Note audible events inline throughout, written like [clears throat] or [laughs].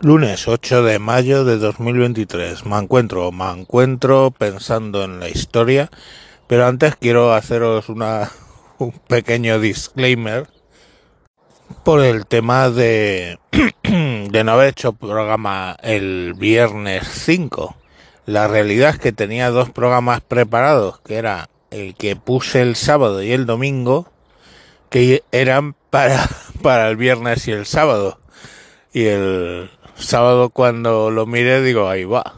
Lunes 8 de mayo de 2023. Me encuentro, me encuentro pensando en la historia, pero antes quiero haceros una, [laughs] un pequeño disclaimer por el tema de, [clears throat] de no haber hecho programa el viernes 5. La realidad es que tenía dos programas preparados, que era el que puse el sábado y el domingo, que eran para, [laughs] para el viernes y el sábado. Y el, sábado cuando lo mire digo, ahí va.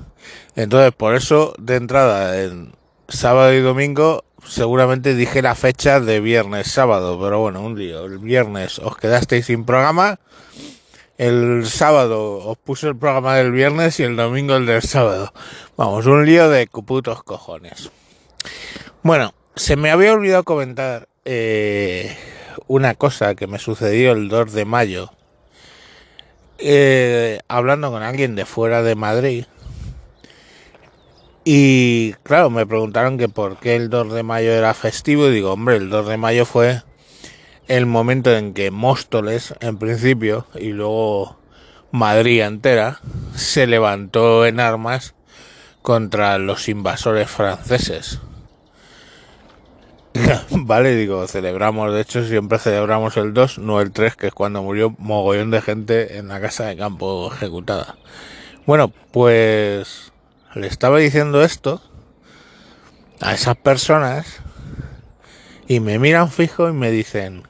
Entonces, por eso, de entrada, en sábado y domingo, seguramente dije la fecha de viernes, sábado, pero bueno, un día, el viernes os quedasteis sin programa, el sábado os puse el programa del viernes y el domingo el del sábado. Vamos, un lío de putos cojones. Bueno, se me había olvidado comentar eh, una cosa que me sucedió el 2 de mayo eh, hablando con alguien de fuera de Madrid. Y claro, me preguntaron que por qué el 2 de mayo era festivo. Y digo, hombre, el 2 de mayo fue el momento en que Móstoles, en principio, y luego Madrid entera, se levantó en armas contra los invasores franceses. [laughs] vale, digo, celebramos, de hecho siempre celebramos el 2, no el 3, que es cuando murió mogollón de gente en la casa de campo ejecutada. Bueno, pues le estaba diciendo esto a esas personas y me miran fijo y me dicen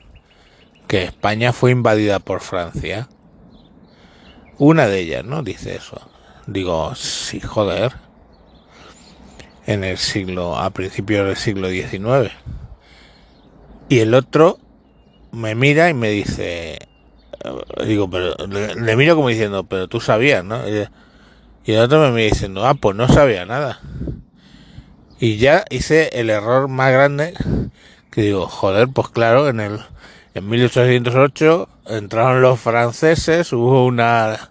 que España fue invadida por Francia. Una de ellas, ¿no? Dice eso. Digo, sí, joder en el siglo, a principios del siglo XIX. Y el otro me mira y me dice, eh, digo, pero le, miro como diciendo, pero tú sabías, ¿no? Y, el otro me mira diciendo, ah, pues no sabía nada. Y ya hice el error más grande que digo, joder, pues claro, en el en 1808 entraron los franceses, hubo una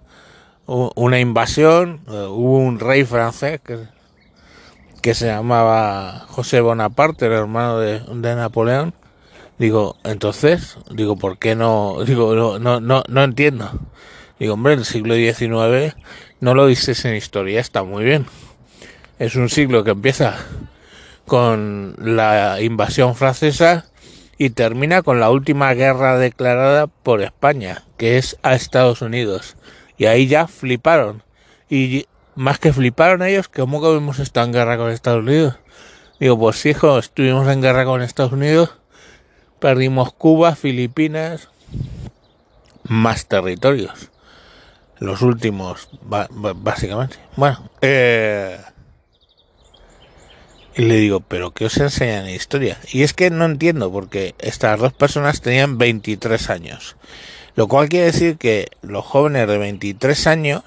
una invasión, eh, hubo un rey francés que que se llamaba José Bonaparte, el hermano de, Napoleón. Digo, entonces, digo, ¿por qué no? [laughs] Digo, no, no, no, no entiendo. Digo, hombre, el siglo XIX no lo dices en historia, está muy bien. Es un siglo que empieza con la invasión francesa y termina con la última guerra declarada por España, que es a Estados Unidos. Y ahí ya fliparon. Y más que fliparon ellos, cómo que hemos estado en guerra con Estados Unidos. Digo, pues hijo, estuvimos en guerra con Estados Unidos, perdimos Cuba, Filipinas, más territorios. Los últimos, básicamente. Bueno, eh, y le digo, ¿pero qué os enseñan en historia? Y es que no entiendo, porque estas dos personas tenían 23 años. Lo cual quiere decir que los jóvenes de 23 años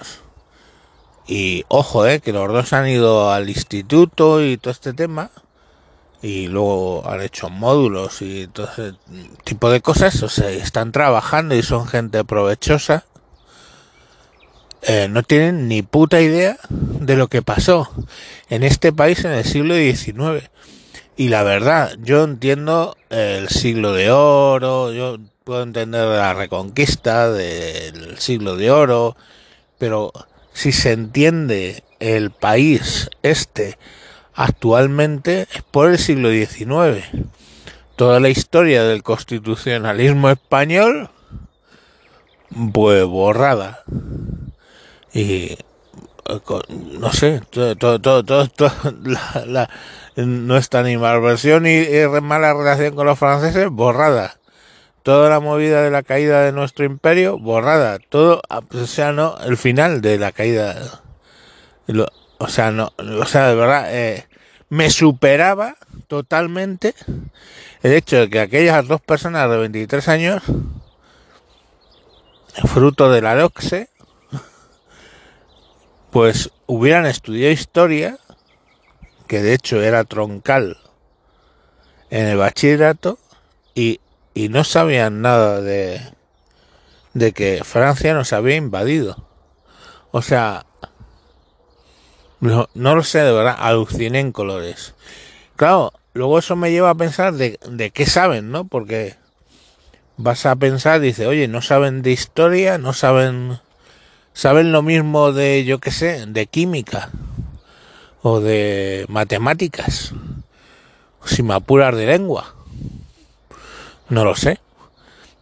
y ojo, eh, que los dos han ido al instituto y todo este tema. Y luego han hecho módulos y todo ese tipo de cosas. O sea, están trabajando y son gente provechosa. Eh, no tienen ni puta idea de lo que pasó en este país en el siglo XIX. Y la verdad, yo entiendo el siglo de oro, yo puedo entender la reconquista del siglo de oro, pero si se entiende el país este actualmente es por el siglo XIX. Toda la historia del constitucionalismo español, pues borrada. Y no sé, todo, todo, todo, todo [laughs] la, la, nuestra ni malversión ni mala relación con los franceses, borrada toda la movida de la caída de nuestro imperio borrada, todo, ah, o sea, no, el final de la caída, o sea, no, o sea, de verdad, eh, me superaba totalmente el hecho de que aquellas dos personas de 23 años, fruto de la LOXE, pues hubieran estudiado historia, que de hecho era troncal en el bachillerato, y y no sabían nada de, de que Francia nos había invadido. O sea, no, lo sé, de verdad, aluciné en colores. Claro, luego eso me lleva a pensar de, de qué saben, ¿no? Porque vas a pensar, dice, oye, no saben de historia, no saben saben lo mismo de, yo qué sé, de química o de matemáticas, si me apuras de lengua. No lo sé.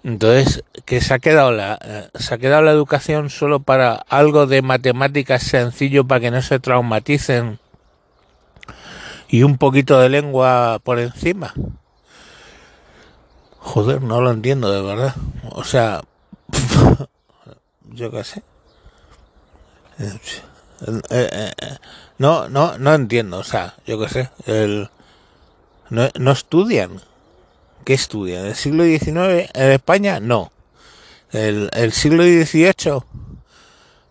Entonces, que se ha quedado la, eh, se ha quedado la educación solo para algo de matemáticas sencillo para que no se traumaticen y un poquito de lengua por encima. Joder, no lo entiendo de verdad. O sea, [laughs] yo qué sé. Eh, eh, no, no, no entiendo. O sea, yo qué sé. El, no, no estudian. ¿Qué estudian? ¿El siglo XIX en España? No. El, siglo XVIII,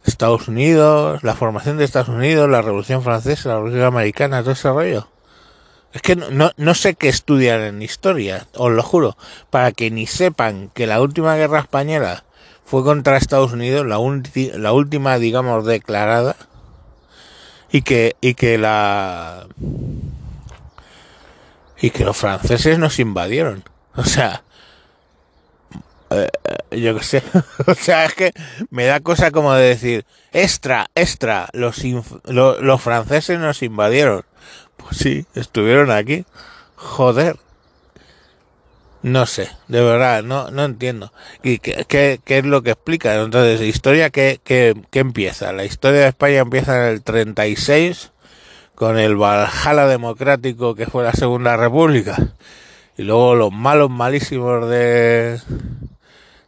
Estados Unidos, la formación de Estados Unidos, la Revolución Francesa, la Revolución Americana, todo ese rollo. Es que no, no sé qué estudian en historia, os lo juro, para que ni sepan que la última guerra española fue contra Estados Unidos, la, la última, digamos, declarada, y que, y que la y que los franceses nos invadieron. O sea, eh, yo qué sé, [laughs] o sea, es que me da cosa como de decir, extra, extra, los, los franceses nos invadieron. Pues sí, estuvieron aquí. Joder. No sé, de verdad, no, no entiendo. ¿Y qué, qué, qué es lo que explica? Entonces, ¿historia qué, qué, qué empieza? La historia de España empieza en el 36 con el Valhalla democrático que fue la Segunda República. Y luego los malos malísimos de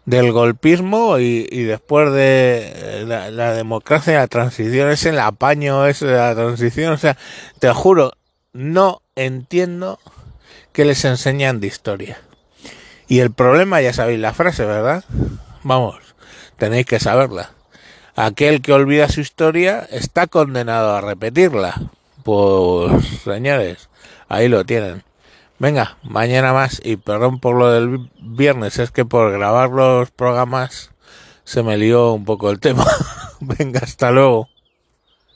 del golpismo y, después de la, democracia la transición es el apaño de la transición o sea te juro no entiendo que les enseñan de historia. Y el problema ya sabéis la frase verdad vamos tenéis que saberla. Aquel que olvida su historia está condenado a repetirla pues señores, ahí lo tienen. Venga, mañana más y perdón por lo del viernes, es que por grabar los programas se me lió un poco el tema. [laughs] Venga, hasta luego.